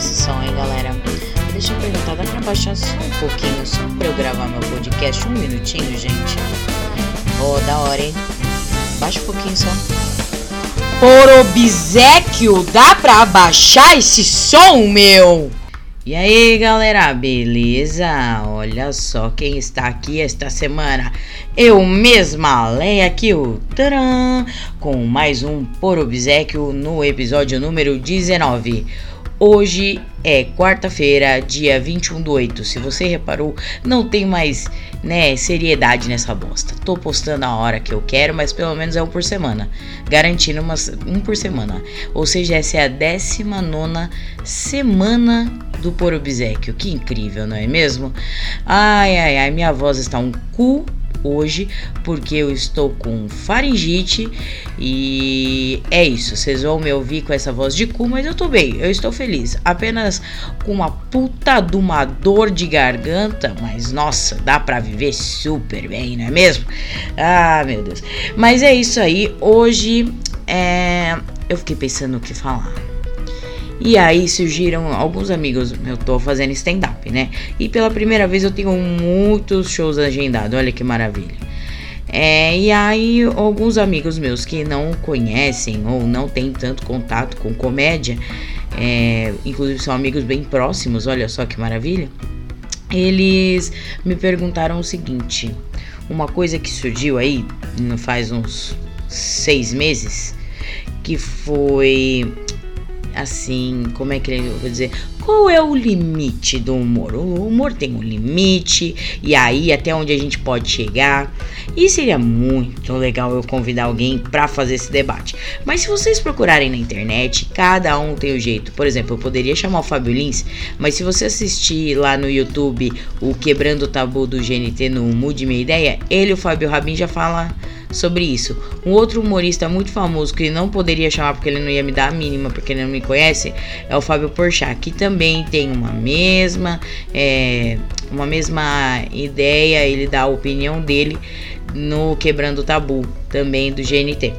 esse som, hein, galera? Deixa eu perguntar, dá pra baixar só um pouquinho, só pra eu gravar meu podcast? Um minutinho, gente. Ó, oh, da hora, hein? Baixa um pouquinho só. Por obsequio, dá pra abaixar esse som, meu? E aí, galera, beleza? Olha só quem está aqui esta semana. Eu mesma, Leia Kill, taran, com mais um Por Obsequio no episódio número 19. Hoje é quarta-feira, dia 21 do 8. Se você reparou, não tem mais, né, seriedade nessa bosta. Tô postando a hora que eu quero, mas pelo menos é um por semana. Garantindo umas, um por semana. Ou seja, essa é a 19 semana do Por Obsequio. Que incrível, não é mesmo? Ai, ai, ai, minha voz está um cu hoje porque eu estou com faringite e é isso. Vocês vão me ouvir com essa voz de cu, mas eu tô bem, eu estou feliz. Apenas com uma puta de uma dor de garganta, mas nossa, dá pra viver super bem, não é mesmo? Ah, meu Deus. Mas é isso aí. Hoje é... eu fiquei pensando o que falar. E aí surgiram alguns amigos, eu tô fazendo stand-up, né? E pela primeira vez eu tenho muitos shows agendados, olha que maravilha. É, e aí alguns amigos meus que não conhecem ou não têm tanto contato com comédia, é, inclusive são amigos bem próximos, olha só que maravilha. Eles me perguntaram o seguinte: uma coisa que surgiu aí, não faz uns seis meses, que foi assim, como é que eu vou dizer? Qual é o limite do humor? O humor tem um limite, e aí até onde a gente pode chegar. E seria muito legal eu convidar alguém para fazer esse debate. Mas se vocês procurarem na internet, cada um tem o um jeito. Por exemplo, eu poderia chamar o Fábio Lins, mas se você assistir lá no YouTube o Quebrando o Tabu do GNT no Mude Minha Ideia, ele o Fábio Rabin já fala sobre isso. Um outro humorista muito famoso que não poderia chamar porque ele não ia me dar a mínima, porque ele não me conhece, é o Fábio Porchat, que também tem uma mesma, é, uma mesma ideia, ele dá a opinião dele no Quebrando o Tabu, também do GNT.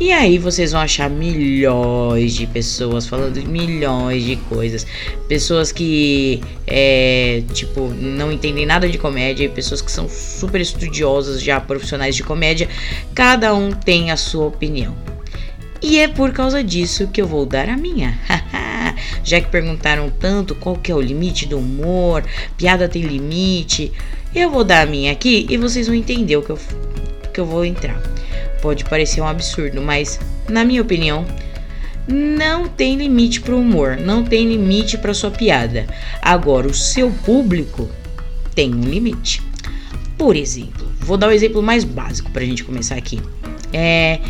E aí vocês vão achar milhões de pessoas falando milhões de coisas. Pessoas que, é, tipo, não entendem nada de comédia e pessoas que são super estudiosas, já profissionais de comédia. Cada um tem a sua opinião. E é por causa disso que eu vou dar a minha. já que perguntaram tanto qual que é o limite do humor, piada tem limite, eu vou dar a minha aqui e vocês vão entender o que eu, que eu vou entrar. Pode parecer um absurdo, mas na minha opinião, não tem limite para o humor, não tem limite para sua piada. Agora, o seu público tem um limite. Por exemplo, vou dar o um exemplo mais básico para a gente começar aqui. É,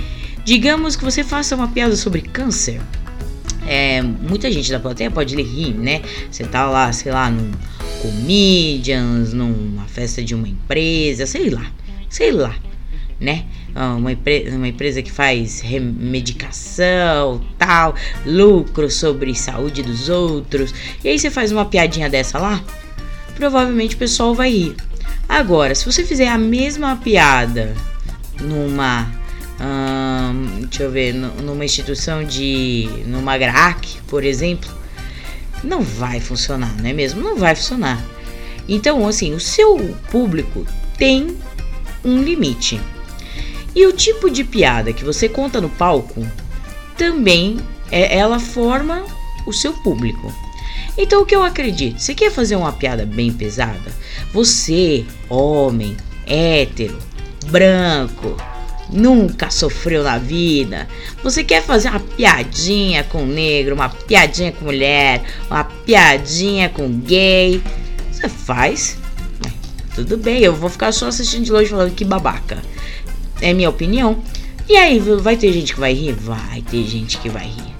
digamos que você faça uma piada sobre câncer. É, muita gente da plateia pode rir, né? Você tá lá, sei lá, num comedians, numa festa de uma empresa, sei lá, sei lá, né? Ah, uma, uma empresa que faz medicação, tal, lucro sobre saúde dos outros. E aí você faz uma piadinha dessa lá, provavelmente o pessoal vai rir. Agora, se você fizer a mesma piada numa hum, deixa eu ver, numa instituição de numa GRAC, por exemplo, não vai funcionar, não é mesmo? Não vai funcionar. Então, assim, o seu público tem um limite. E o tipo de piada que você conta no palco também é, ela forma o seu público. Então o que eu acredito? Você quer fazer uma piada bem pesada? Você, homem, hétero, branco, nunca sofreu na vida. Você quer fazer uma piadinha com negro, uma piadinha com mulher, uma piadinha com gay? Você faz. Tudo bem, eu vou ficar só assistindo de longe falando que babaca. É minha opinião. E aí, vai ter gente que vai rir? Vai ter gente que vai rir.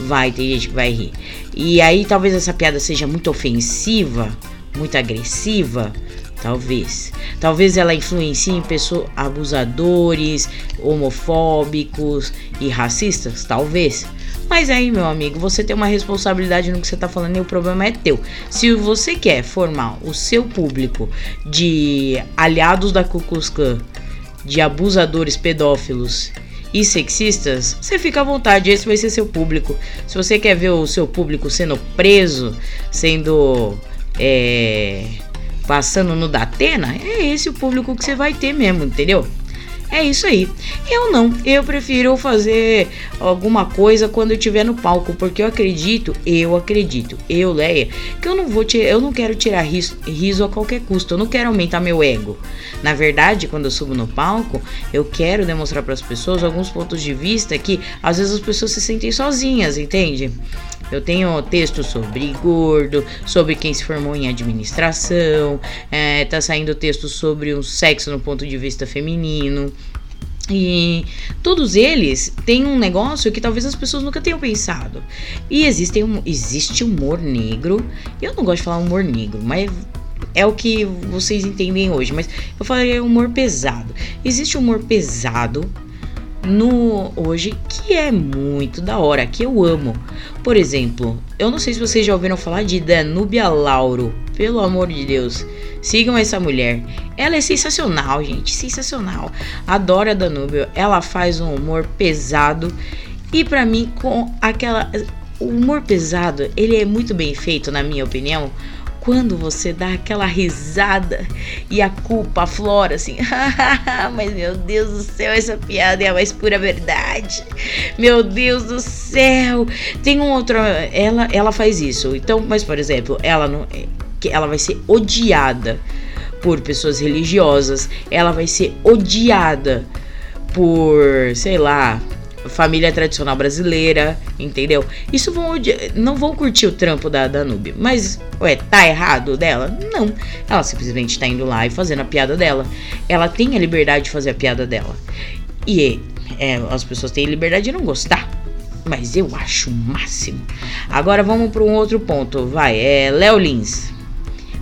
Vai ter gente que vai rir. E aí, talvez essa piada seja muito ofensiva, muito agressiva. Talvez. Talvez ela influencie em pessoas abusadores, homofóbicos e racistas. Talvez. Mas aí, meu amigo, você tem uma responsabilidade no que você tá falando e o problema é teu. Se você quer formar o seu público de aliados da Klan de abusadores pedófilos e sexistas, você fica à vontade, esse vai ser seu público. Se você quer ver o seu público sendo preso, sendo. É, passando no Datena, é esse o público que você vai ter mesmo, entendeu? É isso aí. Eu não, eu prefiro fazer alguma coisa quando eu estiver no palco, porque eu acredito, eu acredito, eu, Leia, que eu não vou eu não quero tirar riso, riso a qualquer custo, eu não quero aumentar meu ego. Na verdade, quando eu subo no palco, eu quero demonstrar para as pessoas alguns pontos de vista que às vezes as pessoas se sentem sozinhas, entende? Eu tenho texto sobre gordo, sobre quem se formou em administração, é, tá saindo texto sobre o sexo no ponto de vista feminino. E todos eles têm um negócio que talvez as pessoas nunca tenham pensado. E existe, um, existe humor negro. Eu não gosto de falar humor negro, mas é o que vocês entendem hoje. Mas eu falei humor pesado. Existe humor pesado no hoje que é muito da hora, que eu amo. Por exemplo, eu não sei se vocês já ouviram falar de Danúbia Lauro. Pelo amor de Deus, sigam essa mulher. Ela é sensacional, gente, sensacional. Adoro a Danúbia. Ela faz um humor pesado e para mim com aquela o humor pesado, ele é muito bem feito na minha opinião quando você dá aquela risada e a culpa aflora assim, mas meu Deus do céu, essa piada é a mais pura verdade. Meu Deus do céu. Tem um outro, ela ela faz isso. Então, mas por exemplo, ela não que ela vai ser odiada por pessoas religiosas, ela vai ser odiada por, sei lá, família tradicional brasileira, entendeu? Isso vão não vão curtir o trampo da Danube, mas ué, tá errado dela? Não. Ela simplesmente tá indo lá e fazendo a piada dela. Ela tem a liberdade de fazer a piada dela. E é, as pessoas têm liberdade de não gostar. Mas eu acho o máximo. Agora vamos para um outro ponto. Vai, é Léo Lins.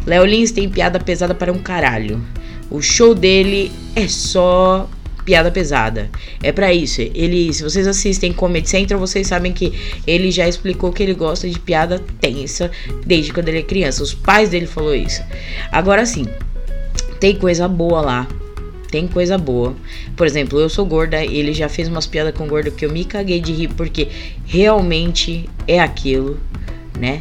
Léo Lins tem piada pesada para um caralho. O show dele é só piada pesada. É para isso. Ele, se vocês assistem Comedy Central, vocês sabem que ele já explicou que ele gosta de piada tensa desde quando ele é criança. Os pais dele falou isso. Agora sim, tem coisa boa lá. Tem coisa boa. Por exemplo, eu sou gorda, ele já fez umas piadas com gordo que eu me caguei de rir porque realmente é aquilo, né?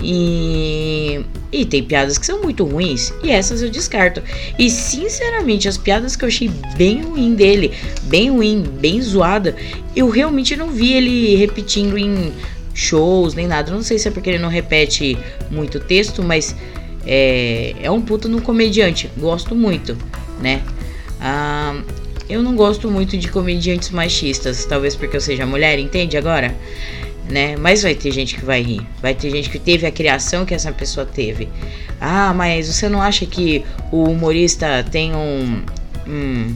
E, e tem piadas que são muito ruins e essas eu descarto. E sinceramente, as piadas que eu achei bem ruim dele, bem ruim, bem zoada, eu realmente não vi ele repetindo em shows nem nada. Não sei se é porque ele não repete muito texto, mas é, é um puto no comediante. Gosto muito, né? Ah, eu não gosto muito de comediantes machistas, talvez porque eu seja mulher, entende agora? Né? Mas vai ter gente que vai rir. Vai ter gente que teve a criação que essa pessoa teve. Ah, mas você não acha que o humorista tem um, um,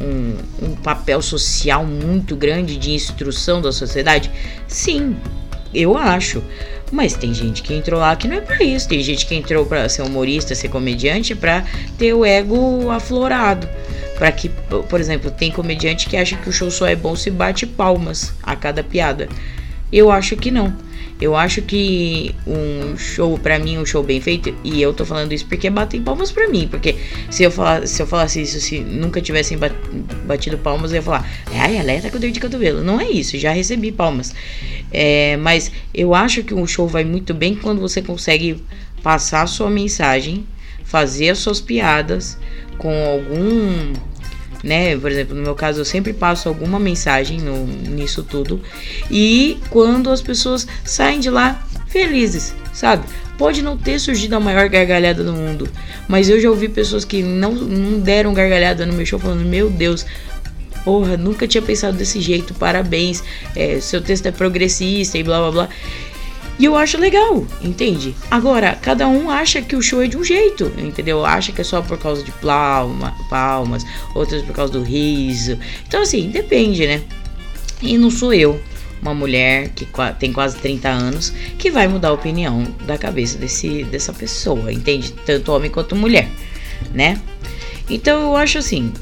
um, um papel social muito grande de instrução da sociedade? Sim, eu acho. Mas tem gente que entrou lá que não é para isso. Tem gente que entrou para ser humorista, ser comediante, para ter o ego aflorado. Para que, por exemplo, tem comediante que acha que o show só é bom se bate palmas a cada piada. Eu acho que não. Eu acho que um show, para mim, um show bem feito, e eu tô falando isso porque batem palmas para mim, porque se eu, falar, se eu falasse isso, se nunca tivessem batido palmas, eu ia falar, ai, ela tá com dor de cotovelo. Não é isso, já recebi palmas. É, mas eu acho que um show vai muito bem quando você consegue passar a sua mensagem, fazer as suas piadas com algum né? Por exemplo, no meu caso, eu sempre passo alguma mensagem no, nisso tudo. E quando as pessoas saem de lá felizes, sabe? Pode não ter surgido a maior gargalhada do mundo, mas eu já ouvi pessoas que não, não deram gargalhada no meu show falando: Meu Deus, porra, nunca tinha pensado desse jeito, parabéns, é, seu texto é progressista e blá blá blá. E eu acho legal, entende? Agora, cada um acha que o show é de um jeito, entendeu? Acha que é só por causa de palma, palmas, outras por causa do riso. Então, assim, depende, né? E não sou eu, uma mulher que tem quase 30 anos, que vai mudar a opinião da cabeça desse, dessa pessoa, entende? Tanto homem quanto mulher, né? Então eu acho assim,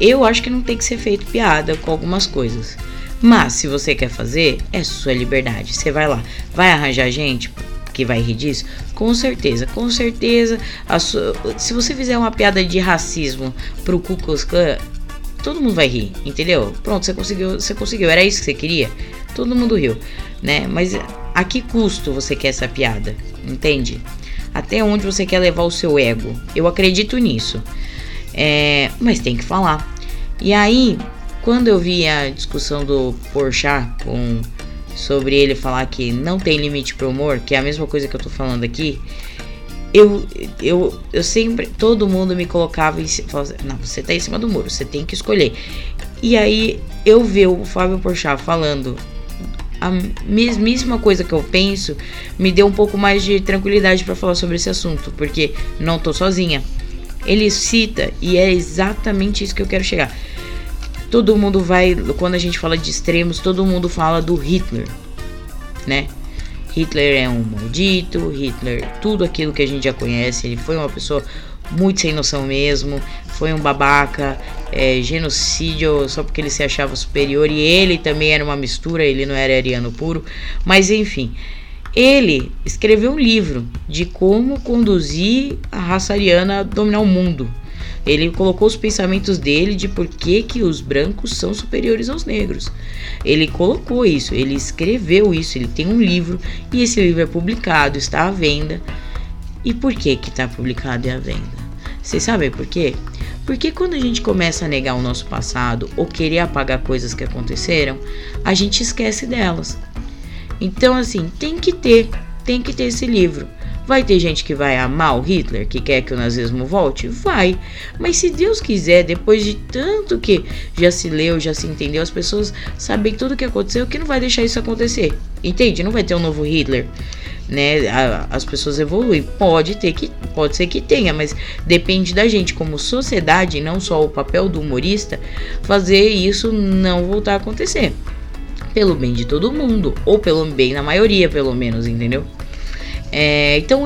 eu acho que não tem que ser feito piada com algumas coisas. Mas se você quer fazer, é sua liberdade. Você vai lá, vai arranjar gente que vai rir disso? Com certeza, com certeza. Sua, se você fizer uma piada de racismo pro Ku Klux Klan, todo mundo vai rir, entendeu? Pronto, você conseguiu, você conseguiu, era isso que você queria? Todo mundo riu, né? Mas a que custo você quer essa piada? Entende? Até onde você quer levar o seu ego? Eu acredito nisso. É, mas tem que falar. E aí, quando eu vi a discussão do Porchat com sobre ele falar que não tem limite pro humor, que é a mesma coisa que eu tô falando aqui, eu, eu, eu sempre, todo mundo me colocava em falava, não, você tá em cima do muro, você tem que escolher. E aí eu ver o Fábio Porchat falando a mesmíssima coisa que eu penso, me deu um pouco mais de tranquilidade para falar sobre esse assunto, porque não tô sozinha. Ele cita e é exatamente isso que eu quero chegar. Todo mundo vai, quando a gente fala de extremos, todo mundo fala do Hitler, né? Hitler é um maldito, Hitler, tudo aquilo que a gente já conhece. Ele foi uma pessoa muito sem noção mesmo, foi um babaca, é, genocídio só porque ele se achava superior e ele também era uma mistura, ele não era ariano puro, mas enfim. Ele escreveu um livro de como conduzir a raça ariana a dominar o mundo. Ele colocou os pensamentos dele de por que, que os brancos são superiores aos negros. Ele colocou isso, ele escreveu isso, ele tem um livro e esse livro é publicado, está à venda. E por que que está publicado e à venda? Vocês sabem por quê? Porque quando a gente começa a negar o nosso passado ou querer apagar coisas que aconteceram, a gente esquece delas. Então, assim, tem que ter, tem que ter esse livro. Vai ter gente que vai amar o Hitler, que quer que o nazismo volte? Vai. Mas se Deus quiser, depois de tanto que já se leu, já se entendeu, as pessoas sabem tudo o que aconteceu, que não vai deixar isso acontecer. Entende? Não vai ter um novo Hitler. Né, as pessoas evoluem. Pode ter que, pode ser que tenha, mas depende da gente como sociedade, não só o papel do humorista, fazer isso não voltar a acontecer. Pelo bem de todo mundo, ou pelo bem da maioria, pelo menos, entendeu? É, então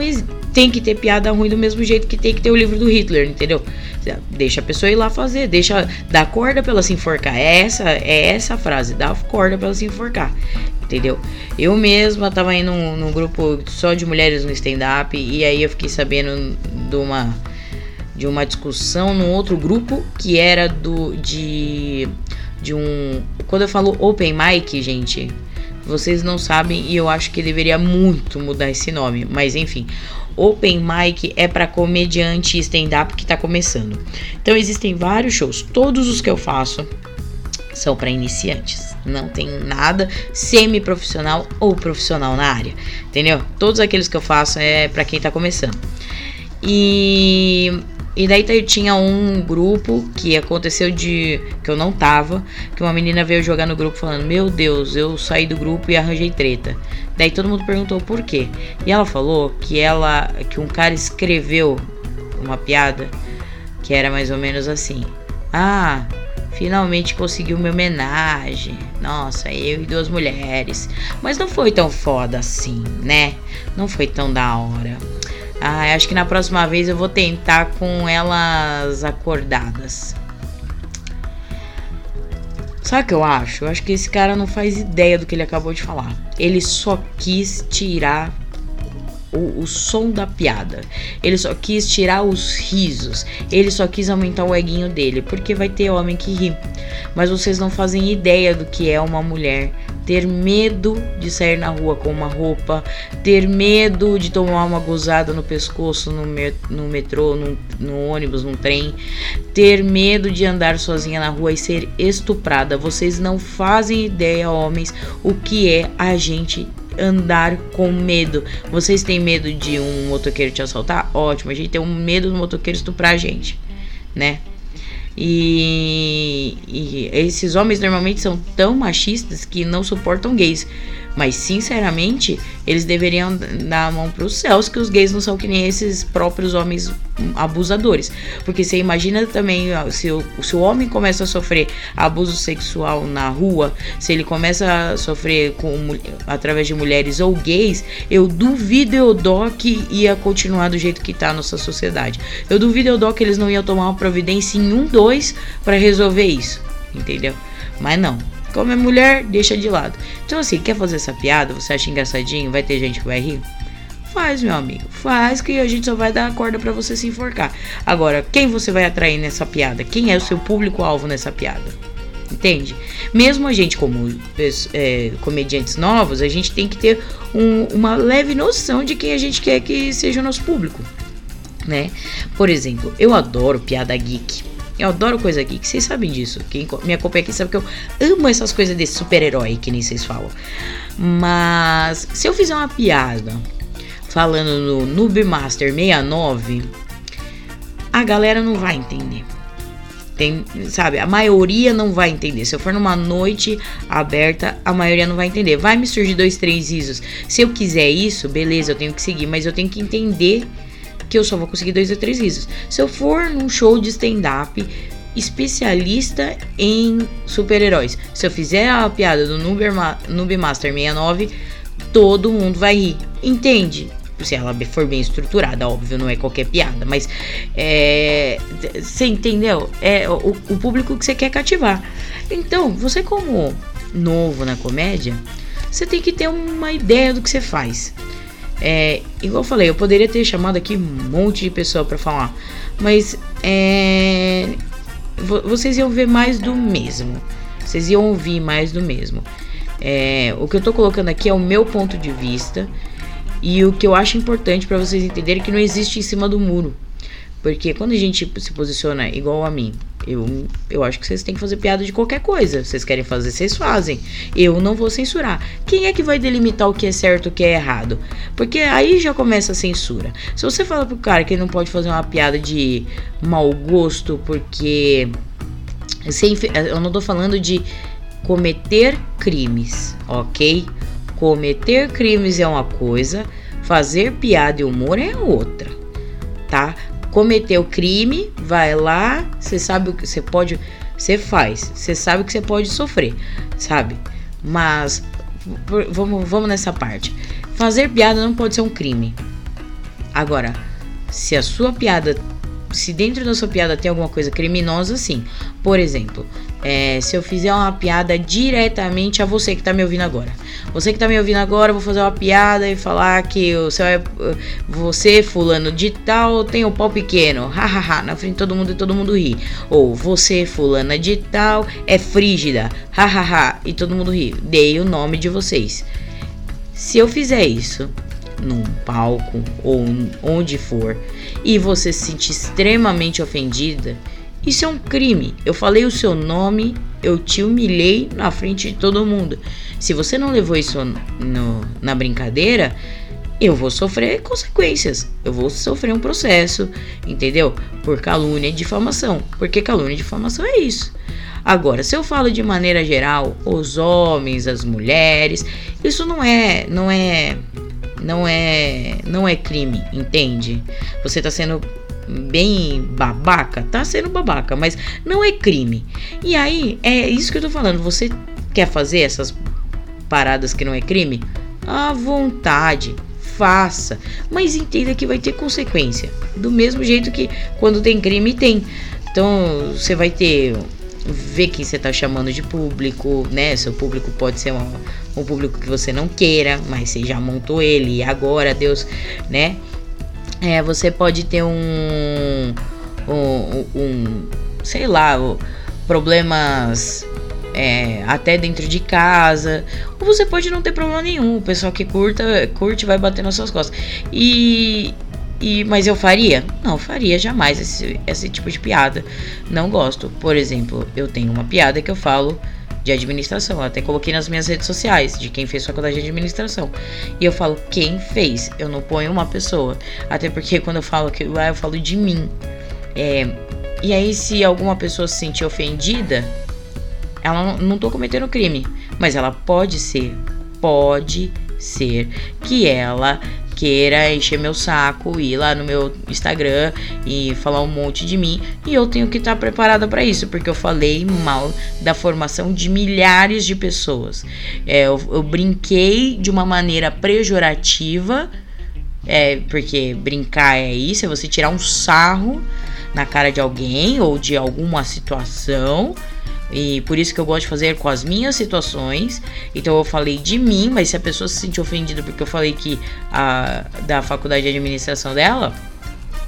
tem que ter piada ruim do mesmo jeito que tem que ter o livro do Hitler, entendeu? Deixa a pessoa ir lá fazer, deixa dar corda pra ela se enforcar. É essa, é essa a frase, dá corda pra ela se enforcar. Entendeu? Eu mesma tava indo num, num grupo só de mulheres no stand-up e aí eu fiquei sabendo de uma de uma discussão num outro grupo que era do de de um quando eu falo open mic, gente, vocês não sabem e eu acho que deveria muito mudar esse nome, mas enfim. Open Mic é para comediante stand-up que está começando. Então existem vários shows, todos os que eu faço são para iniciantes. Não tem nada semi-profissional ou profissional na área, entendeu? Todos aqueles que eu faço é para quem está começando. E e daí tinha um grupo que aconteceu de. que eu não tava. Que uma menina veio jogar no grupo falando: Meu Deus, eu saí do grupo e arranjei treta. Daí todo mundo perguntou por quê. E ela falou que ela. que um cara escreveu uma piada que era mais ou menos assim: Ah, finalmente conseguiu minha homenagem. Nossa, eu e duas mulheres. Mas não foi tão foda assim, né? Não foi tão da hora. Ah, acho que na próxima vez eu vou tentar com elas acordadas. Sabe o que eu acho? Eu acho que esse cara não faz ideia do que ele acabou de falar. Ele só quis tirar o, o, som da piada. Ele só quis tirar os risos. Ele só quis aumentar o eguinho dele. Porque vai ter homem que ri. Mas vocês não fazem ideia do que é uma mulher ter medo de sair na rua com uma roupa, ter medo de tomar uma gozada no pescoço no, no metrô, no, no ônibus, no trem, ter medo de andar sozinha na rua e ser estuprada. Vocês não fazem ideia, homens, o que é a gente andar com medo. Vocês têm medo de um motoqueiro te assaltar? Ótimo, a gente tem um medo do motoqueiro estuprar a gente, né? E, e, esses homens normalmente são tão machistas que não suportam gays. Mas sinceramente, eles deveriam dar a mão para os céus que os gays não são que nem esses próprios homens abusadores. Porque você imagina também se o, se o homem começa a sofrer abuso sexual na rua, se ele começa a sofrer com, através de mulheres ou gays, eu duvido eu dó que ia continuar do jeito que tá a nossa sociedade. Eu duvido eu dó que eles não iam tomar uma providência em um, dois para resolver isso. Entendeu? Mas não. Como é mulher, deixa de lado. Então, assim, quer fazer essa piada? Você acha engraçadinho? Vai ter gente que vai rir? Faz, meu amigo. Faz que a gente só vai dar a corda para você se enforcar. Agora, quem você vai atrair nessa piada? Quem é o seu público-alvo nessa piada? Entende? Mesmo a gente, como é, comediantes novos, a gente tem que ter um, uma leve noção de quem a gente quer que seja o nosso público. Né? Por exemplo, eu adoro piada geek. Eu adoro coisa geek, vocês sabem disso. Quem me acompanha aqui sabe que eu amo essas coisas desse super-herói, que nem vocês falam. Mas se eu fizer uma piada falando no Noob Master 69, a galera não vai entender. Tem, sabe, a maioria não vai entender. Se eu for numa noite aberta, a maioria não vai entender. Vai me surgir dois, três risos. Se eu quiser isso, beleza, eu tenho que seguir, mas eu tenho que entender que eu só vou conseguir dois ou três risos. Se eu for num show de stand-up especialista em super-heróis, se eu fizer a piada do Noob Master 69, todo mundo vai rir. Entende? se ela for bem estruturada, óbvio, não é qualquer piada, mas é, você entendeu? É o, o público que você quer cativar. Então, você como novo na comédia, você tem que ter uma ideia do que você faz. É, igual eu falei, eu poderia ter chamado aqui um monte de pessoa para falar, mas é, vocês iam ver mais do mesmo. Vocês iam ouvir mais do mesmo. É, o que eu tô colocando aqui é o meu ponto de vista e o que eu acho importante para vocês entenderem que não existe em cima do muro. Porque quando a gente se posiciona igual a mim, eu, eu acho que vocês têm que fazer piada de qualquer coisa. Vocês querem fazer, vocês fazem. Eu não vou censurar. Quem é que vai delimitar o que é certo e o que é errado? Porque aí já começa a censura. Se você fala pro cara que ele não pode fazer uma piada de mau gosto porque. Sem, eu não tô falando de cometer crimes, ok? Cometer crimes é uma coisa, fazer piada e humor é outra, tá? Cometer o crime, vai lá, você sabe o que você pode, você faz, você sabe o que você pode sofrer, sabe? Mas vamos, vamos nessa parte. Fazer piada não pode ser um crime. Agora, se a sua piada se dentro da sua piada tem alguma coisa criminosa, sim. Por exemplo, é, se eu fizer uma piada diretamente a você que tá me ouvindo agora. Você que tá me ouvindo agora, eu vou fazer uma piada e falar que seu é, você, fulano de tal, tem o pau pequeno. Hahaha, na frente de todo mundo e todo mundo ri. Ou você, fulana de tal, é frígida. Hahaha, e todo mundo ri. Dei o nome de vocês. Se eu fizer isso num palco ou onde for e você se sentir extremamente ofendida, isso é um crime. Eu falei o seu nome, eu te humilhei na frente de todo mundo. Se você não levou isso no, na brincadeira, eu vou sofrer consequências. Eu vou sofrer um processo, entendeu? Por calúnia e difamação. Porque calúnia e difamação é isso. Agora, se eu falo de maneira geral, os homens, as mulheres, isso não é, não é não é não é crime, entende? Você tá sendo bem babaca, tá sendo babaca, mas não é crime. E aí, é isso que eu tô falando, você quer fazer essas paradas que não é crime? À vontade, faça, mas entenda que vai ter consequência. Do mesmo jeito que quando tem crime tem. Então, você vai ter ver quem você está chamando de público, né? Seu público pode ser um, um público que você não queira, mas você já montou ele e agora Deus, né? É, você pode ter um, um, um sei lá, problemas é, até dentro de casa, ou você pode não ter problema nenhum. O pessoal que curta, curte vai bater nas suas costas. E e, mas eu faria? Não, faria jamais esse, esse tipo de piada. Não gosto. Por exemplo, eu tenho uma piada que eu falo de administração. Eu até coloquei nas minhas redes sociais de quem fez faculdade de administração. E eu falo quem fez. Eu não ponho uma pessoa. Até porque quando eu falo que lá eu falo de mim. É, e aí, se alguma pessoa se sentir ofendida, ela não, não tô cometendo crime. Mas ela pode ser. Pode ser que ela queira encher meu saco, ir lá no meu Instagram e falar um monte de mim. E eu tenho que estar preparada para isso, porque eu falei mal da formação de milhares de pessoas. É, eu, eu brinquei de uma maneira pejorativa, é, porque brincar é isso, é você tirar um sarro na cara de alguém ou de alguma situação E por isso que eu gosto de fazer com as minhas situações. Então eu falei de mim, mas se a pessoa se sentir ofendida porque eu falei que a da faculdade de administração dela,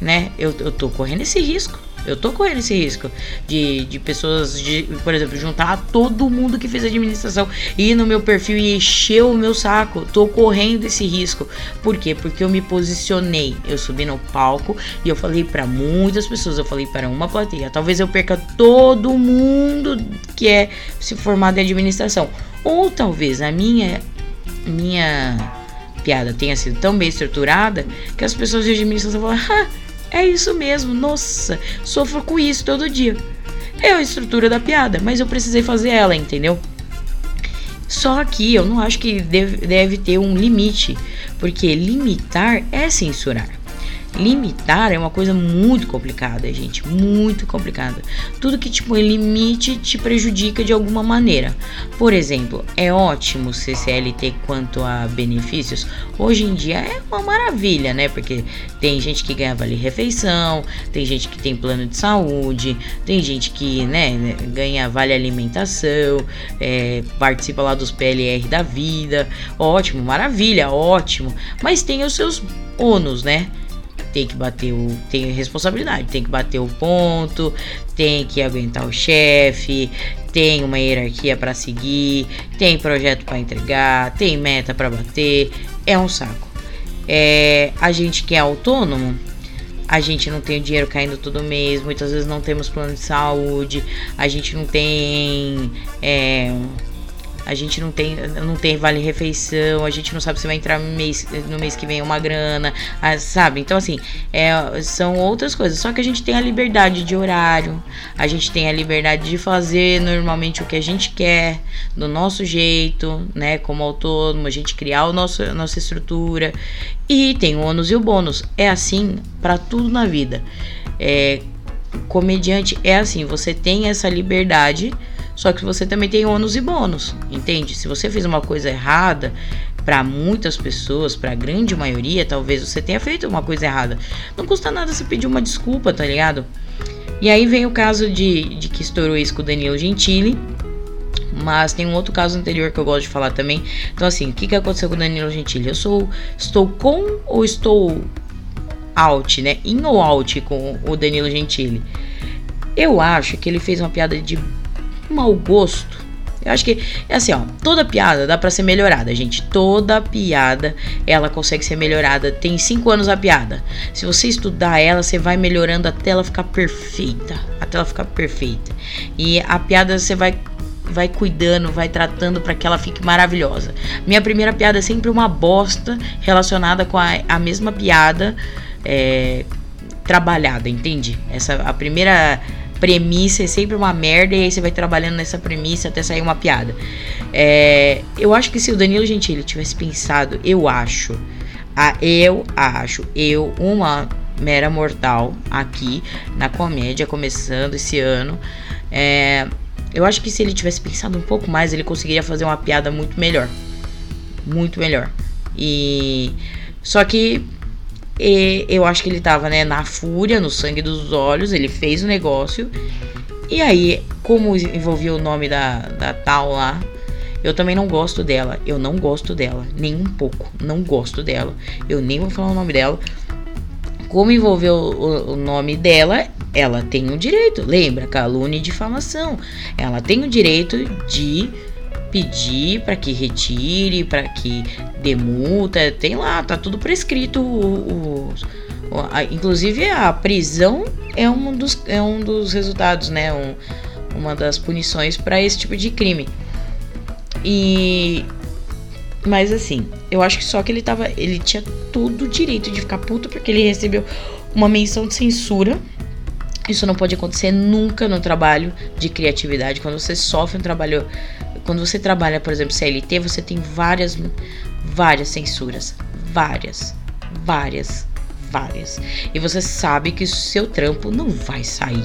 né? Eu, eu tô correndo esse risco. Eu tô correndo esse risco de, de pessoas, de, por exemplo, juntar todo mundo que fez administração e ir no meu perfil e encher o meu saco. Tô correndo esse risco. Por quê? Porque eu me posicionei. Eu subi no palco e eu falei para muitas pessoas. Eu falei para uma plateia. Talvez eu perca todo mundo que é se formado em administração. Ou talvez a minha minha piada tenha sido tão bem estruturada que as pessoas de administração falam. É isso mesmo, nossa, sofro com isso todo dia. É a estrutura da piada, mas eu precisei fazer ela, entendeu? Só que eu não acho que deve, deve ter um limite, porque limitar é censurar. Limitar é uma coisa muito complicada, gente, muito complicada. Tudo que tipo limite te prejudica de alguma maneira. Por exemplo, é ótimo ser CLT quanto a benefícios. Hoje em dia é uma maravilha, né? Porque tem gente que ganha vale refeição, tem gente que tem plano de saúde, tem gente que, né, ganha vale alimentação, é, participa lá dos PLR da vida. Ótimo, maravilha, ótimo. Mas tem os seus ônus, né? Tem que bater o. tem responsabilidade, tem que bater o ponto, tem que aguentar o chefe, tem uma hierarquia para seguir, tem projeto para entregar, tem meta para bater, é um saco. É, a gente que é autônomo, a gente não tem o dinheiro caindo todo mês, muitas vezes não temos plano de saúde, a gente não tem. É, a gente não tem, não tem vale refeição, a gente não sabe se vai entrar no mês, no mês que vem uma grana, sabe? Então, assim, é, são outras coisas. Só que a gente tem a liberdade de horário, a gente tem a liberdade de fazer normalmente o que a gente quer, do nosso jeito, né? Como autônomo, a gente criar o nosso, a nossa estrutura. E tem o ônus e o bônus. É assim para tudo na vida. É, comediante é assim, você tem essa liberdade só que você também tem ônus e bônus, entende? Se você fez uma coisa errada, para muitas pessoas, para a grande maioria, talvez você tenha feito uma coisa errada. Não custa nada você pedir uma desculpa, tá ligado? E aí vem o caso de, de que estourou isso com o Danilo Gentili. Mas tem um outro caso anterior que eu gosto de falar também. Então, assim, o que, que aconteceu com o Danilo Gentili? Eu sou. Estou com ou estou out, né? In ou out com o Danilo Gentili? Eu acho que ele fez uma piada de mau gosto. Eu acho que é assim, ó, toda piada dá para ser melhorada, gente. Toda piada ela consegue ser melhorada. Tem cinco anos a piada. Se você estudar ela, você vai melhorando até ela ficar perfeita, até ela ficar perfeita. E a piada você vai vai cuidando, vai tratando para que ela fique maravilhosa. Minha primeira piada é sempre uma bosta relacionada com a, a mesma piada é, trabalhada, entende? Essa a primeira premissa é sempre uma merda e aí você vai trabalhando nessa premissa até sair uma piada. É, eu acho que se o Danilo Gentili tivesse pensado, eu acho, a, eu acho, eu, uma mera mortal aqui na comédia, começando esse ano, é, eu acho que se ele tivesse pensado um pouco mais, ele conseguiria fazer uma piada muito melhor. Muito melhor. E. Só que e eu acho que ele tava, né, na fúria, no sangue dos olhos, ele fez o negócio. E aí, como envolvia o nome da, da tal lá, eu também não gosto dela. Eu não gosto dela, nem um pouco. Não gosto dela. Eu nem vou falar o nome dela. Como envolveu o, o nome dela, ela tem o direito. Lembra? Calúnia e difamação. Ela tem o direito de pedir para que retire, para que dê multa, tem lá, tá tudo prescrito. O, o, a, inclusive a prisão é um dos, é um dos resultados, né? Um, uma das punições para esse tipo de crime. E mas assim, eu acho que só que ele tava, ele tinha todo o direito de ficar puto porque ele recebeu uma menção de censura. Isso não pode acontecer nunca no trabalho de criatividade. Quando você sofre um trabalho quando você trabalha, por exemplo, CLT, você tem várias, várias censuras. Várias, várias, várias. E você sabe que o seu trampo não vai sair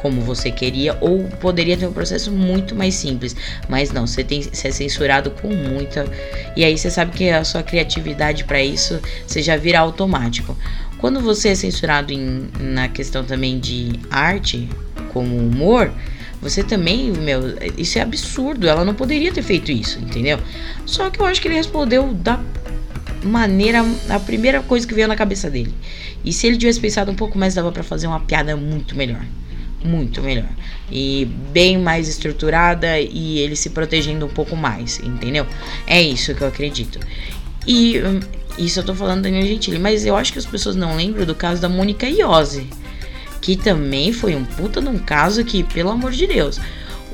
como você queria ou poderia ter um processo muito mais simples, mas não, você tem você é censurado com muita e aí você sabe que a sua criatividade para isso você já vira automático. Quando você é censurado em, na questão também de arte, como humor, Você também, meu, isso é absurdo. Ela não poderia ter feito isso, entendeu? Só que eu acho que ele respondeu da maneira, a primeira coisa que veio na cabeça dele. E se ele tivesse pensado um pouco mais, dava para fazer uma piada muito melhor. Muito melhor. E bem mais estruturada e ele se protegendo um pouco mais, entendeu? É isso que eu acredito. E hum, isso eu tô falando Daniel Gentili, mas eu acho que as pessoas não lembram do caso da Mônica Iose, que também foi um puta de um caso que, pelo amor de Deus,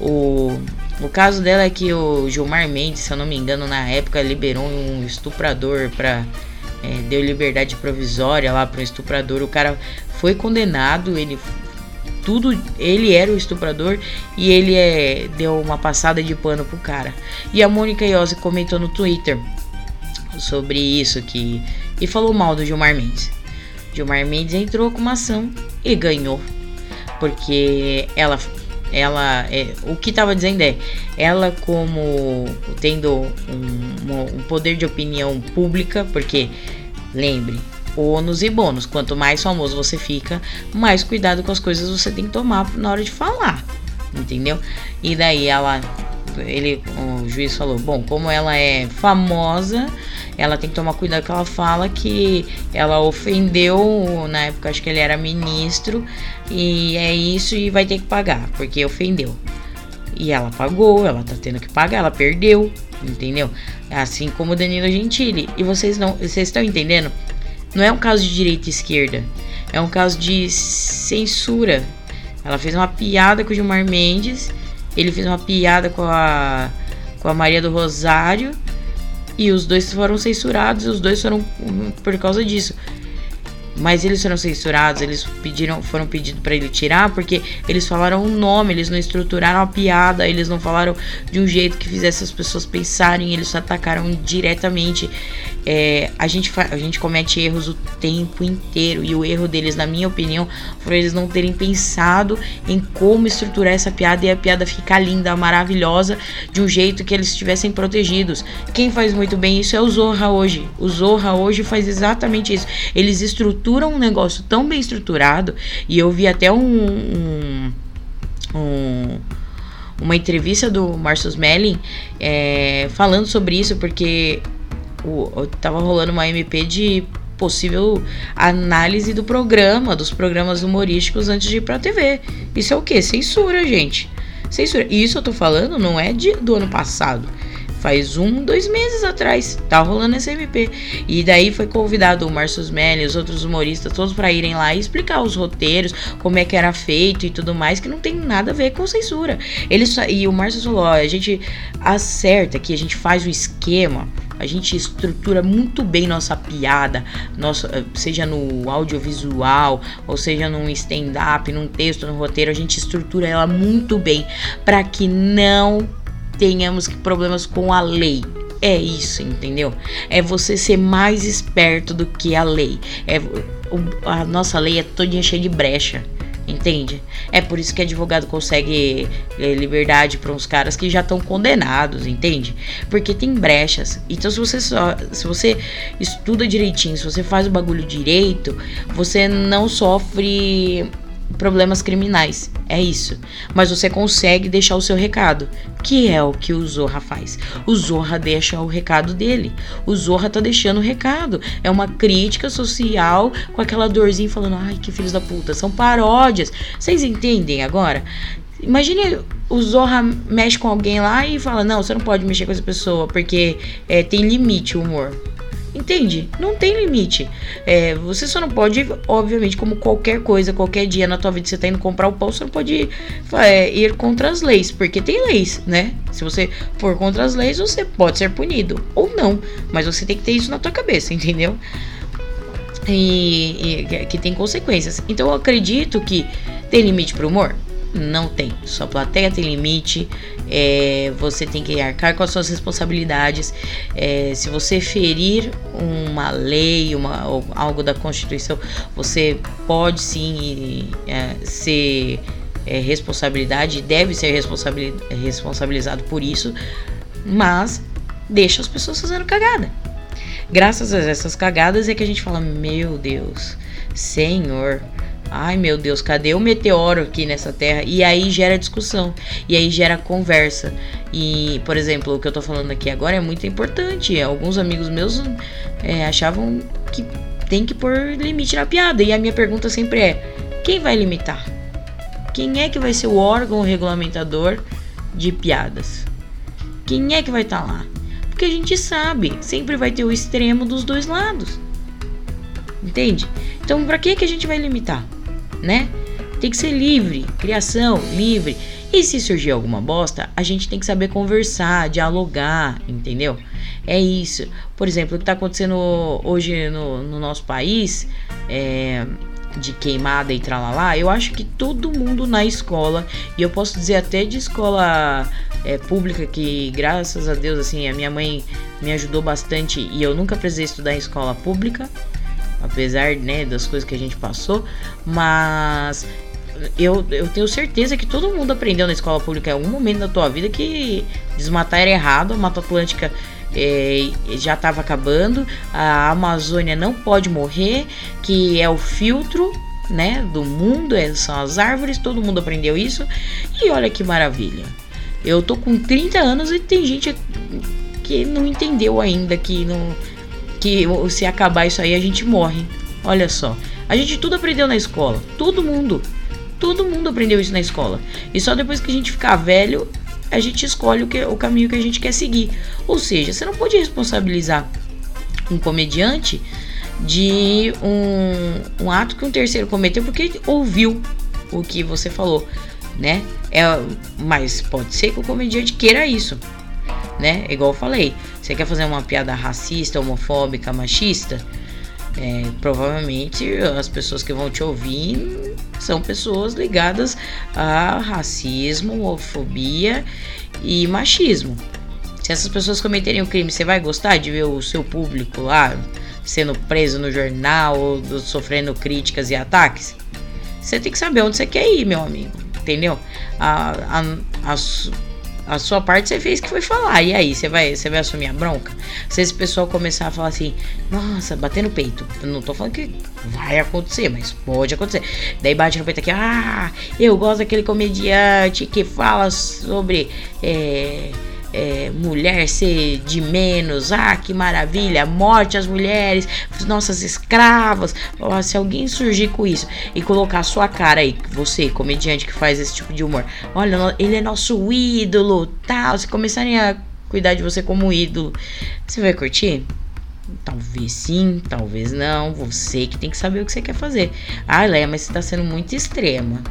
o, o caso dela é que o Gilmar Mendes, se eu não me engano, na época liberou um estuprador pra. É, deu liberdade provisória lá para um estuprador. O cara foi condenado, ele tudo ele era o estuprador e ele é, deu uma passada de pano pro cara. E a Mônica Iose comentou no Twitter sobre isso que e falou mal do Gilmar Mendes. Gilmar Mendes entrou com uma ação e ganhou, porque ela ela é, o que estava dizendo é ela como tendo um, um, poder de opinião pública porque lembre ônus e bônus quanto mais famoso você fica mais cuidado com as coisas você tem que tomar na hora de falar entendeu? E daí ela ele o juiz falou bom como ela é famosa ela tem que tomar cuidado que ela fala que ela ofendeu, na época acho que ele era ministro, e é isso e vai ter que pagar, porque ofendeu. E ela pagou, ela tá tendo que pagar, ela perdeu, entendeu? Assim como Danilo Gentili. E vocês não, vocês estão entendendo? Não é um caso de direita e esquerda, é um caso de censura. Ela fez uma piada com o Gilmar Mendes, ele fez uma piada com a com a Maria do Rosário e os dois foram censurados e os dois foram por causa disso. Mas eles foram censurados, eles pediram, foram pedidos para ele tirar porque eles falaram o um nome, eles não estruturaram a piada, eles não falaram de um jeito que fizesse as pessoas pensarem, eles atacaram diretamente. É, a, gente a gente comete erros o tempo inteiro e o erro deles, na minha opinião, foi eles não terem pensado em como estruturar essa piada e a piada ficar linda, maravilhosa, de um jeito que eles estivessem protegidos. Quem faz muito bem isso é o Zorra hoje. O Zorra hoje faz exatamente isso. Eles estruturam um negócio tão bem estruturado e eu vi até um, um, um uma entrevista do Marcus Melling é, falando sobre isso, porque o, tava rolando uma MP de possível análise do programa, dos programas humorísticos antes de ir pra TV. Isso é o que? Censura, gente. Censura. E isso eu tô falando não é de, do ano passado. Faz um, dois meses atrás. Tá rolando esse MP. E daí foi convidado o Márcio Melli, os outros humoristas, todos para irem lá e explicar os roteiros, como é que era feito e tudo mais, que não tem nada a ver com censura. Eles, e o Márcio falou: ó, a gente acerta que a gente faz o esquema a gente estrutura muito bem nossa piada, nossa, eh, seja no audiovisual, ou seja num stand-up, num texto, no roteiro, a gente estrutura ela muito bem para que não tenhamos problemas com a lei. É isso, entendeu? É você ser mais esperto do que a lei. É, a nossa lei é toda cheia de brecha entende? É por isso que advogado consegue é, liberdade para uns caras que já estão condenados, entende? Porque tem brechas. Então se você só, se você estuda direitinho, se você faz o bagulho direito, você não sofre problemas criminais. É isso. Mas você consegue deixar o seu recado, que é o que o Zorra faz. O Zorra deixa o recado dele. O Zorra tá deixando o recado. É uma crítica social com aquela dorzinha falando: "Ai, que filhos da puta, são paródias". Vocês entendem agora? Imagine o Zorra mexe com alguém lá e fala: Não, você não pode mexer com essa pessoa porque é, tem limite o humor. Entende? Não tem limite. É, você só não pode, obviamente, como qualquer coisa, qualquer dia na tua vida você tá indo comprar o pão, você não pode é, ir contra as leis, porque tem leis, né? Se você for contra as leis, você pode ser punido ou não, mas você tem que ter isso na tua cabeça, entendeu? E, e que tem consequências. Então eu acredito que tem limite pro humor? Não tem. Sua plateia tem limite, é, você tem que arcar com as suas responsabilidades. É, se você ferir uma lei, uma, algo da Constituição, você pode sim é, ser responsabilidade, deve ser responsabilizado por isso, mas deixa as pessoas fazendo cagada. Graças a essas cagadas é que a gente fala: Meu Deus, Senhor, Ai meu Deus, cadê o meteoro aqui nessa terra? E aí gera discussão, e aí gera conversa. E, por exemplo, o que eu tô falando aqui agora é muito importante. Alguns amigos meus é, achavam que tem que pôr limite na piada. E a minha pergunta sempre é: quem vai limitar? Quem é que vai ser o órgão regulamentador de piadas? Quem é que vai estar tá lá? Porque a gente sabe, sempre vai ter o extremo dos dois lados. Entende? Então, para que que a gente vai limitar? Né? Tem que ser livre, criação, livre. E se surgir alguma bosta, a gente tem que saber conversar, dialogar, entendeu? É isso. Por exemplo, o que está acontecendo hoje no, no nosso país, é, de queimada e tralalá, eu acho que todo mundo na escola, e eu posso dizer até de escola é, pública, que graças a Deus, assim, a minha mãe me ajudou bastante e eu nunca precisei estudar em escola pública apesar né, das coisas que a gente passou, mas eu, eu tenho certeza que todo mundo aprendeu na escola pública em algum momento da tua vida que desmatar era errado, a Mata Atlântica é, já estava acabando, a Amazônia não pode morrer, que é o filtro né, do mundo, é, são as árvores, todo mundo aprendeu isso, e olha que maravilha. Eu tô com 30 anos e tem gente que não entendeu ainda, que não que se acabar isso aí a gente morre. Olha só. A gente tudo aprendeu na escola. Todo mundo. Todo mundo aprendeu isso na escola. E só depois que a gente ficar velho, a gente escolhe o, que, o caminho que a gente quer seguir. Ou seja, você não pode responsabilizar um comediante de um, um ato que um terceiro cometeu porque ouviu o que você falou, né? É, mas pode ser que o comediante queira isso né? Igual eu falei, você quer fazer uma piada racista, homofóbica, machista? É, provavelmente as pessoas que vão te ouvir são pessoas ligadas a racismo, homofobia e machismo. Se essas pessoas cometerem um crime, você vai gostar de ver o seu público lá sendo preso no jornal, sofrendo críticas e ataques? Você tem que saber onde você quer ir, meu amigo. Entendeu? A, a, a, a sua parte você fez que foi falar. E aí, você vai, você vai assumir a bronca? Se esse pessoal começar a falar assim, nossa, bater no peito. Eu não tô falando que vai acontecer, mas pode acontecer. Daí bate no peito aqui, ah, eu gosto daquele comediante que fala sobre. É, é, mulher ser de menos, ah, que maravilha, morte às mulheres, nossas escravas. se alguém surgir com isso e colocar a sua cara aí, você, comediante que faz esse tipo de humor, olha, ele é nosso ídolo, tal, se começarem a cuidar de você como ídolo, você vai curtir? Talvez sim, talvez não. Você que tem que saber o que você quer fazer. Ah, Leia, mas você tá sendo muito extrema.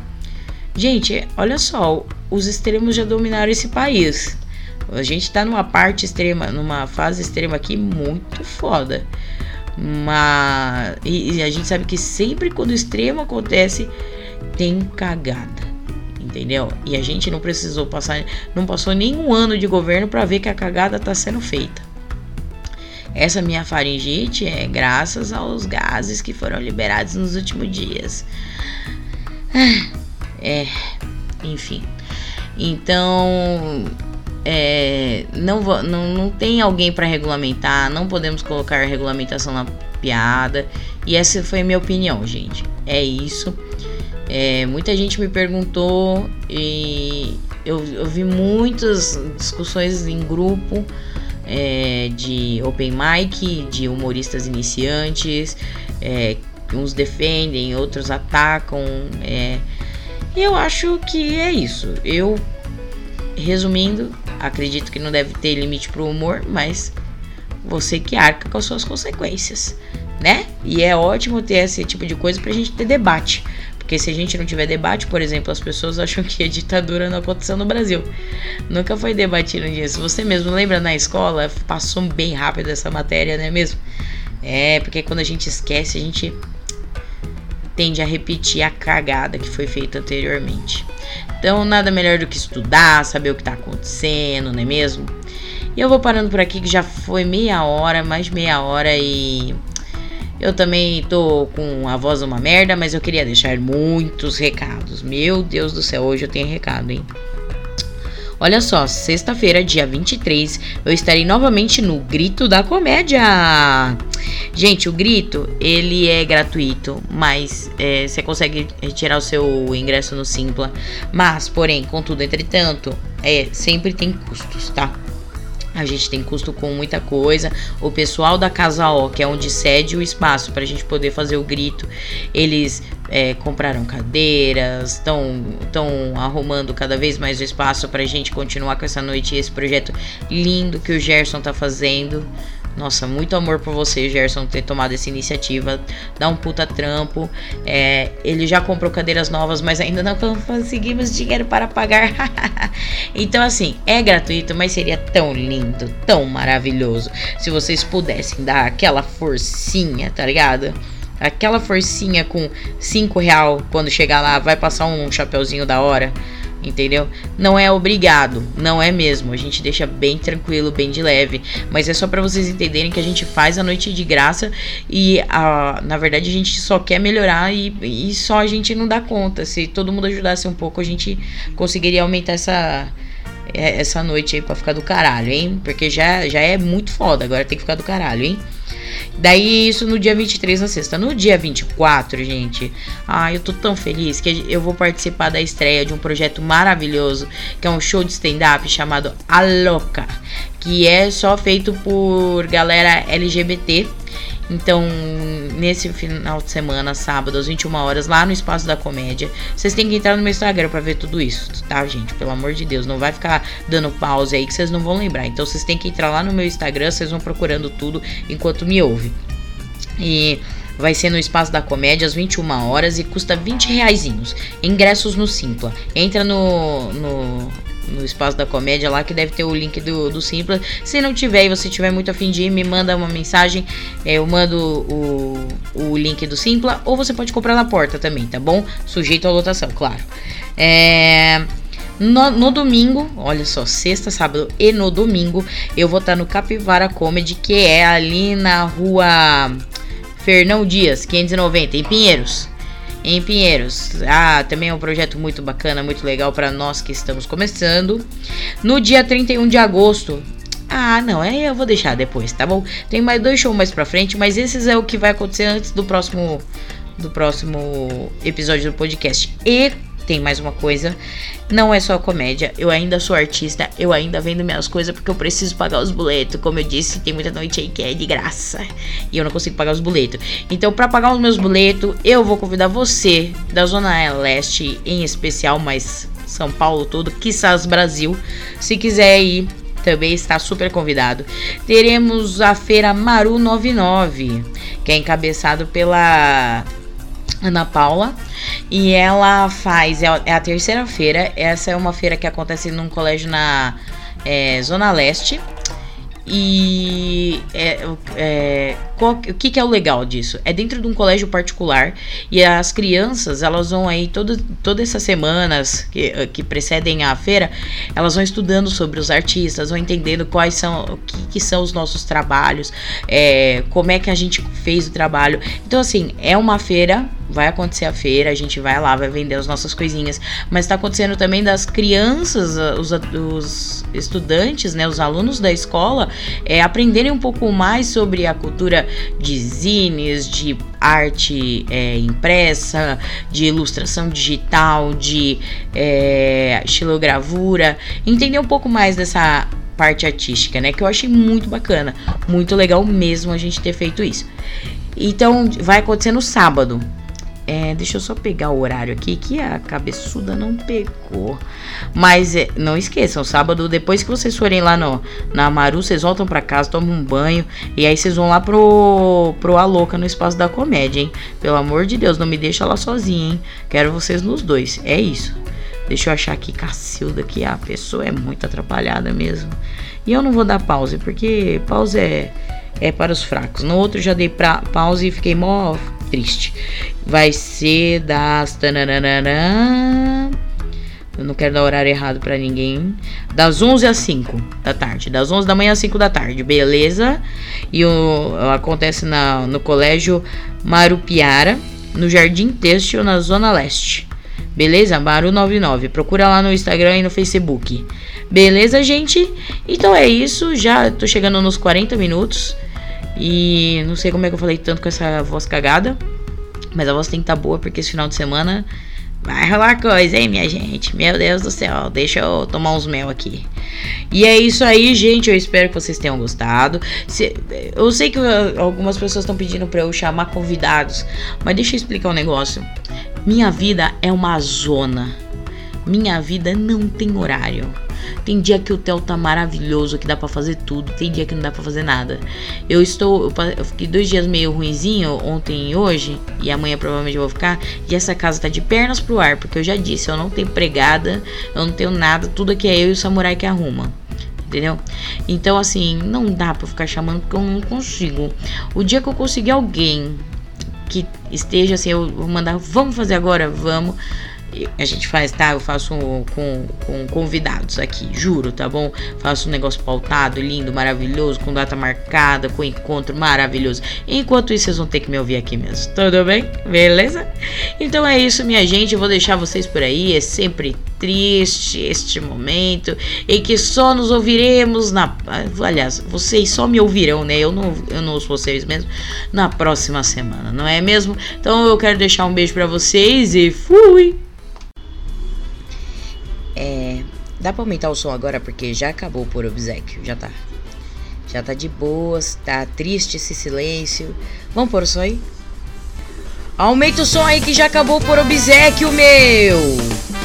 Gente, olha só, os extremos já dominaram esse país. A gente tá numa parte extrema, numa fase extrema aqui muito foda. Mas e, e a gente sabe que sempre quando o extremo acontece, tem cagada. Entendeu? E a gente não precisou passar, não passou nenhum ano de governo para ver que a cagada tá sendo feita. Essa minha faringite é graças aos gases que foram liberados nos últimos dias. É, enfim. Então, é, não, não, não tem alguém para regulamentar, não podemos colocar regulamentação na piada. E essa foi a minha opinião, gente. É isso. É, muita gente me perguntou e eu, eu vi muitas discussões em grupo é, de open mic, de humoristas iniciantes. É, uns defendem, outros atacam. É, eu acho que é isso. Eu, resumindo, Acredito que não deve ter limite pro humor, mas você que arca com as suas consequências, né? E é ótimo ter esse tipo de coisa pra gente ter debate. Porque se a gente não tiver debate, por exemplo, as pessoas acham que a ditadura não aconteceu no Brasil. Nunca foi debatido disso. Você mesmo lembra na escola? Passou bem rápido essa matéria, não é mesmo? É, porque quando a gente esquece, a gente tende a repetir a cagada que foi feita anteriormente. Então, nada melhor do que estudar, saber o que está acontecendo, não é mesmo? E eu vou parando por aqui que já foi meia hora, mais meia hora e eu também tô com a voz uma merda, mas eu queria deixar muitos recados. Meu Deus do céu, hoje eu tenho recado, hein? Olha só, sexta-feira, dia 23, eu estarei novamente no Grito da Comédia. Gente, o grito, ele é gratuito, mas é, você consegue retirar o seu ingresso no Simpla. Mas, porém, contudo, entretanto, é, sempre tem custos, tá? A gente tem custo com muita coisa. O pessoal da Casa O, que é onde cede o espaço para a gente poder fazer o grito, eles é, compraram cadeiras, estão arrumando cada vez mais espaço para a gente continuar com essa noite e esse projeto lindo que o Gerson tá fazendo. Nossa, muito amor por você, Gerson, ter tomado essa iniciativa. Dá um puta trampo. É, ele já comprou cadeiras novas, mas ainda não conseguimos dinheiro para pagar. então, assim, é gratuito, mas seria tão lindo, tão maravilhoso se vocês pudessem dar aquela forcinha, tá ligado? Aquela forcinha com 5 real quando chegar lá, vai passar um chapeuzinho da hora entendeu? Não é obrigado, não é mesmo. A gente deixa bem tranquilo, bem de leve, mas é só para vocês entenderem que a gente faz a noite de graça e a, na verdade a gente só quer melhorar e, e só a gente não dá conta. Se todo mundo ajudasse um pouco, a gente conseguiria aumentar essa é, essa noite aí pra ficar do caralho, hein? Porque já, já é muito foda, agora tem que ficar do caralho, hein? Daí isso no dia 23 na sexta. No dia 24, gente, ah, eu tô tão feliz que eu vou participar da estreia de um projeto maravilhoso, que é um show de stand-up chamado A Louca, que é só feito por galera LGBT então, nesse final de semana, sábado, às 21 horas, lá no Espaço da Comédia, vocês têm que entrar no meu Instagram para ver tudo isso, tá, gente? Pelo amor de Deus, não vai ficar dando pause aí que vocês não vão lembrar. Então, vocês têm que entrar lá no meu Instagram, vocês vão procurando tudo enquanto me ouve. E vai ser no Espaço da Comédia às 21 horas e custa 20 reaisinhos. Ingressos no Simpla. Entra no, no no espaço da comédia lá, que deve ter o link do, do Simpla. Se não tiver e você tiver muito afim de ir, me manda uma mensagem. É, eu mando o, o link do Simpla. Ou você pode comprar na porta também, tá bom? Sujeito à lotação, claro. É. No, no, domingo, olha só, sexta, sábado e no domingo, eu vou estar no Capivara Comedy, que é ali na rua Fernão Dias, 590, em Pinheiros em Pinheiros. Ah, também é um projeto muito bacana, muito legal para nós que estamos começando. No dia 31 de agosto. Ah, não, aí eu vou deixar depois, tá bom? Tem mais dois shows mais pra frente, mas esses é o que vai acontecer antes do próximo do próximo episódio do podcast. E tem mais uma coisa. Não é só comédia. Eu ainda sou artista. Eu ainda vendo minhas coisas porque eu preciso pagar os boletos. Como eu disse, tem muita noite aí que é de graça. E eu não consigo pagar os boletos. Então, para pagar os meus boletos, eu vou convidar você da Zona Leste, em especial, mas São Paulo todo, quizás Brasil. Se quiser ir também está super convidado. Teremos a Feira Maru 99, que é encabeçado pela Ana Paula. E ela faz, é, é a terceira feira. Essa é uma feira que acontece num colégio na é, Zona Leste. E é, é, qual, o que, que, é o legal disso? É dentro de um colégio particular e as crianças elas vão aí todo, todas essas semanas que, que precedem a feira, elas vão estudando sobre os artistas, vão entendendo quais são o que, que são os nossos trabalhos, é, como é que a gente fez o trabalho. Então assim é uma feira vai acontecer a feira, a gente vai lá, vai vender as nossas coisinhas, mas está acontecendo também das crianças, os, os, estudantes, né, os alunos da escola, é, aprenderem um pouco mais sobre a cultura de zines, de arte é, impressa, de ilustração digital, de é, estilogravura, entender um pouco mais dessa parte artística, né? Que eu achei muito bacana, muito legal mesmo a gente ter feito isso. Então, vai acontecer no sábado, é, deixa eu só pegar o horário aqui que a cabeçuda não pegou. Mas é, não esqueçam, sábado, depois que vocês forem lá no, na Amaru, vocês voltam para casa, tomam um banho. E aí vocês vão lá pro, pro Aloca no Espaço da Comédia, hein? Pelo amor de Deus, não me deixa lá sozinha, hein? Quero vocês nos dois. É isso. Deixa eu achar aqui Cacilda, que a pessoa é muito atrapalhada mesmo. E eu não vou dar pause, porque pause é, é para os fracos. No outro já dei pra, pause e fiquei mó triste. Vai ser das. Eu não quero dar horário errado para ninguém. Das 11 às 5 da tarde. Das 11 da manhã às 5 da tarde, beleza? E o, acontece na, no colégio Marupiara, no Jardim Têxtil, na Zona Leste. Beleza? Maru 99. Procura lá no Instagram e no Facebook. Beleza, gente? Então é isso. Já tô chegando nos 40 minutos. E não sei como é que eu falei tanto com essa voz cagada. Mas a voz tem que estar tá boa, porque esse final de semana vai rolar coisa, hein, minha gente? Meu Deus do céu, deixa eu tomar uns mel aqui. E é isso aí, gente. Eu espero que vocês tenham gostado. Se, eu sei que algumas pessoas estão pedindo para eu chamar convidados, mas deixa eu explicar um negócio. Minha vida é uma zona. Minha vida não tem horário. Tem dia que o hotel tá maravilhoso, que dá para fazer tudo. Tem dia que não dá para fazer nada. Eu estou. Eu fiquei dois dias meio ruinzinho, ontem e hoje. E amanhã provavelmente eu vou ficar. E essa casa tá de pernas pro ar. Porque eu já disse, eu não tenho pregada, eu não tenho nada. Tudo aqui é eu e o samurai que arruma entendeu? Então, assim, não dá pra ficar chamando porque eu não consigo. O dia que eu conseguir alguém que esteja assim, eu vou mandar, vamos fazer agora, vamos a gente faz, tá? Eu faço com, com convidados aqui, juro, tá bom? Faço um negócio pautado, lindo, maravilhoso, com data marcada, com encontro maravilhoso. Enquanto isso, vocês vão ter que me ouvir aqui mesmo. Tudo bem? Beleza? Então é isso, minha gente. Eu vou deixar vocês por aí. É sempre triste este momento em que só nos ouviremos na. Aliás, vocês só me ouvirão, né? Eu não, eu não ouço vocês mesmo na próxima semana, não é mesmo? Então eu quero deixar um beijo para vocês e fui! É, dá pra aumentar o som agora porque já acabou por obsequio, já tá. Já tá de boas, tá triste esse silêncio. Vamos pôr o som aí? Aumenta o som aí que já acabou por obsequio, meu!